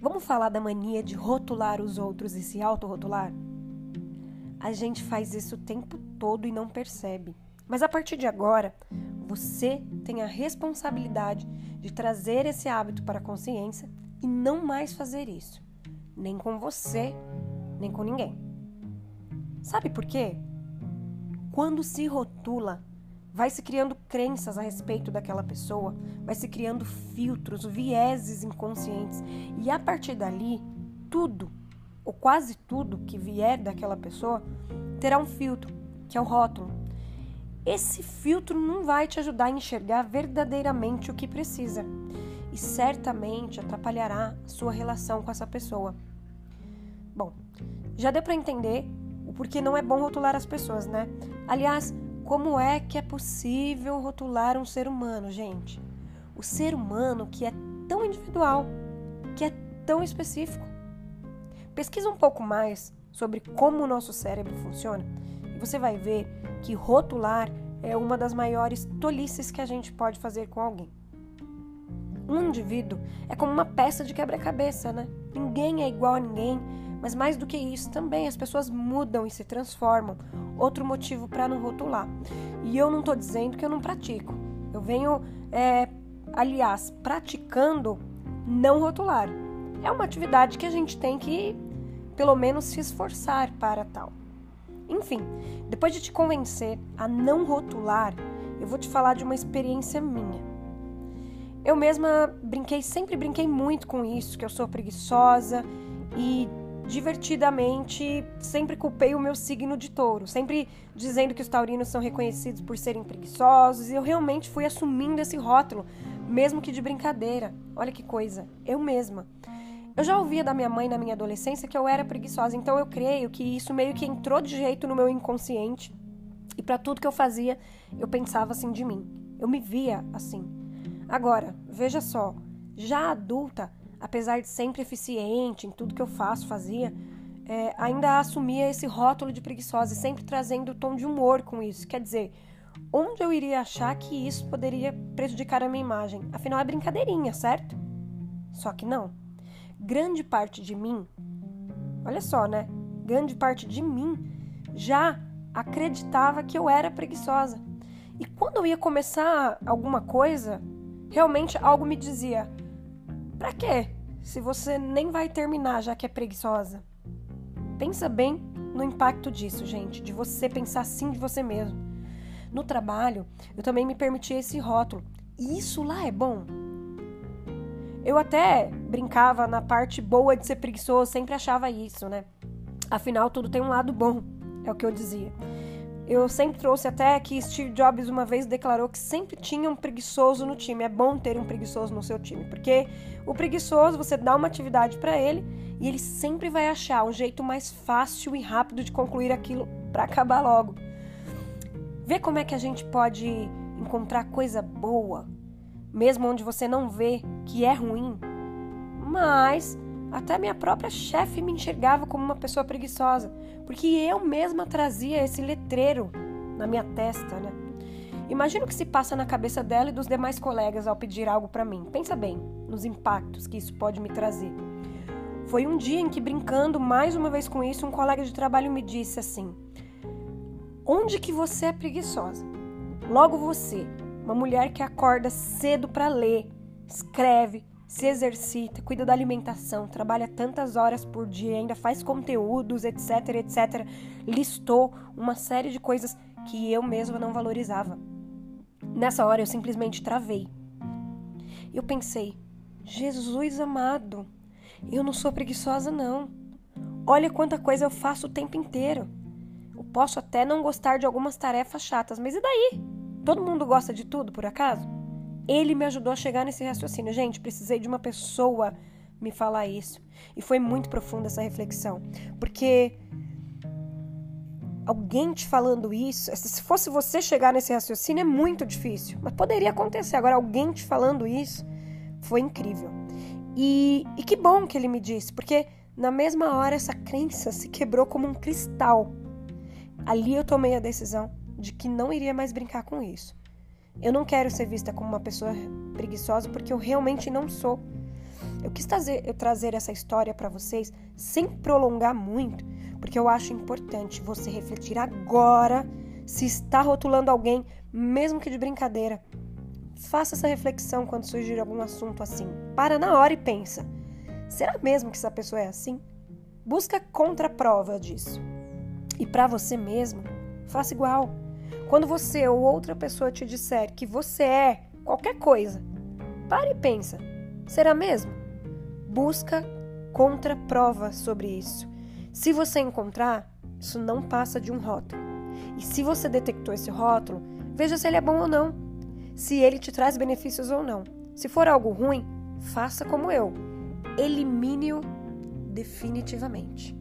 Vamos falar da mania de rotular os outros e se autorrotular? A gente faz isso o tempo todo e não percebe. Mas a partir de agora, você tem a responsabilidade de trazer esse hábito para a consciência e não mais fazer isso, nem com você, nem com ninguém. Sabe por quê? Quando se rotula, vai se criando crenças a respeito daquela pessoa, vai se criando filtros, vieses inconscientes, e a partir dali, tudo, ou quase tudo que vier daquela pessoa, terá um filtro, que é o rótulo. Esse filtro não vai te ajudar a enxergar verdadeiramente o que precisa e certamente atrapalhará sua relação com essa pessoa. Bom, já deu para entender o porquê não é bom rotular as pessoas, né? Aliás, como é que é possível rotular um ser humano, gente? O ser humano que é tão individual, que é tão específico. Pesquisa um pouco mais sobre como o nosso cérebro funciona e você vai ver que rotular é uma das maiores tolices que a gente pode fazer com alguém. Um indivíduo é como uma peça de quebra-cabeça, né? Ninguém é igual a ninguém, mas mais do que isso, também as pessoas mudam e se transformam. Outro motivo para não rotular. E eu não estou dizendo que eu não pratico. Eu venho, é, aliás, praticando não rotular. É uma atividade que a gente tem que, pelo menos, se esforçar para tal. Enfim, depois de te convencer a não rotular, eu vou te falar de uma experiência minha. Eu mesma brinquei, sempre brinquei muito com isso, que eu sou preguiçosa e divertidamente sempre culpei o meu signo de touro, sempre dizendo que os taurinos são reconhecidos por serem preguiçosos, e eu realmente fui assumindo esse rótulo, mesmo que de brincadeira. Olha que coisa, eu mesma. Eu já ouvia da minha mãe na minha adolescência que eu era preguiçosa, então eu creio que isso meio que entrou de jeito no meu inconsciente. E para tudo que eu fazia, eu pensava assim de mim. Eu me via assim. Agora, veja só, já adulta, apesar de sempre eficiente em tudo que eu faço, fazia, é, ainda assumia esse rótulo de preguiçosa e sempre trazendo o tom de humor com isso. Quer dizer, onde eu iria achar que isso poderia prejudicar a minha imagem? Afinal, é brincadeirinha, certo? Só que não grande parte de mim, olha só, né? Grande parte de mim já acreditava que eu era preguiçosa. E quando eu ia começar alguma coisa, realmente algo me dizia: "Para quê? Se você nem vai terminar já que é preguiçosa?" Pensa bem no impacto disso, gente, de você pensar assim de você mesmo. No trabalho, eu também me permiti esse rótulo. E isso lá é bom? Eu até brincava na parte boa de ser preguiçoso, sempre achava isso, né? Afinal, tudo tem um lado bom, é o que eu dizia. Eu sempre trouxe até que Steve Jobs uma vez declarou que sempre tinha um preguiçoso no time. É bom ter um preguiçoso no seu time, porque o preguiçoso você dá uma atividade para ele e ele sempre vai achar um jeito mais fácil e rápido de concluir aquilo para acabar logo. Vê como é que a gente pode encontrar coisa boa mesmo onde você não vê que é ruim. Mas até minha própria chefe me enxergava como uma pessoa preguiçosa, porque eu mesma trazia esse letreiro na minha testa, né? Imagina o que se passa na cabeça dela e dos demais colegas ao pedir algo para mim. Pensa bem nos impactos que isso pode me trazer. Foi um dia em que, brincando mais uma vez com isso, um colega de trabalho me disse assim: Onde que você é preguiçosa? Logo você, uma mulher que acorda cedo para ler, escreve, se exercita, cuida da alimentação, trabalha tantas horas por dia, ainda faz conteúdos, etc, etc. Listou uma série de coisas que eu mesma não valorizava. Nessa hora eu simplesmente travei. Eu pensei: Jesus amado, eu não sou preguiçosa, não. Olha quanta coisa eu faço o tempo inteiro. Eu posso até não gostar de algumas tarefas chatas, mas e daí? Todo mundo gosta de tudo, por acaso? Ele me ajudou a chegar nesse raciocínio. Gente, precisei de uma pessoa me falar isso. E foi muito profunda essa reflexão. Porque alguém te falando isso, se fosse você chegar nesse raciocínio, é muito difícil. Mas poderia acontecer. Agora, alguém te falando isso foi incrível. E, e que bom que ele me disse, porque na mesma hora essa crença se quebrou como um cristal. Ali eu tomei a decisão de que não iria mais brincar com isso. Eu não quero ser vista como uma pessoa preguiçosa porque eu realmente não sou. Eu quis trazer, eu trazer essa história para vocês sem prolongar muito, porque eu acho importante você refletir agora se está rotulando alguém, mesmo que de brincadeira. Faça essa reflexão quando surgir algum assunto assim. Para na hora e pensa: será mesmo que essa pessoa é assim? Busca contraprova disso. E para você mesmo, faça igual. Quando você ou outra pessoa te disser que você é qualquer coisa, pare e pensa: será mesmo? Busca contraprova sobre isso. Se você encontrar, isso não passa de um rótulo. E se você detectou esse rótulo, veja se ele é bom ou não. Se ele te traz benefícios ou não. Se for algo ruim, faça como eu. Elimine-o definitivamente.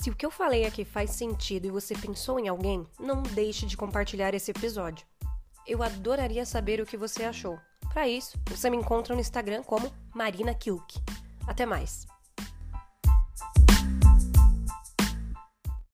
Se o que eu falei aqui faz sentido e você pensou em alguém, não deixe de compartilhar esse episódio. Eu adoraria saber o que você achou. Para isso, você me encontra no Instagram como Marina Kilk. Até mais!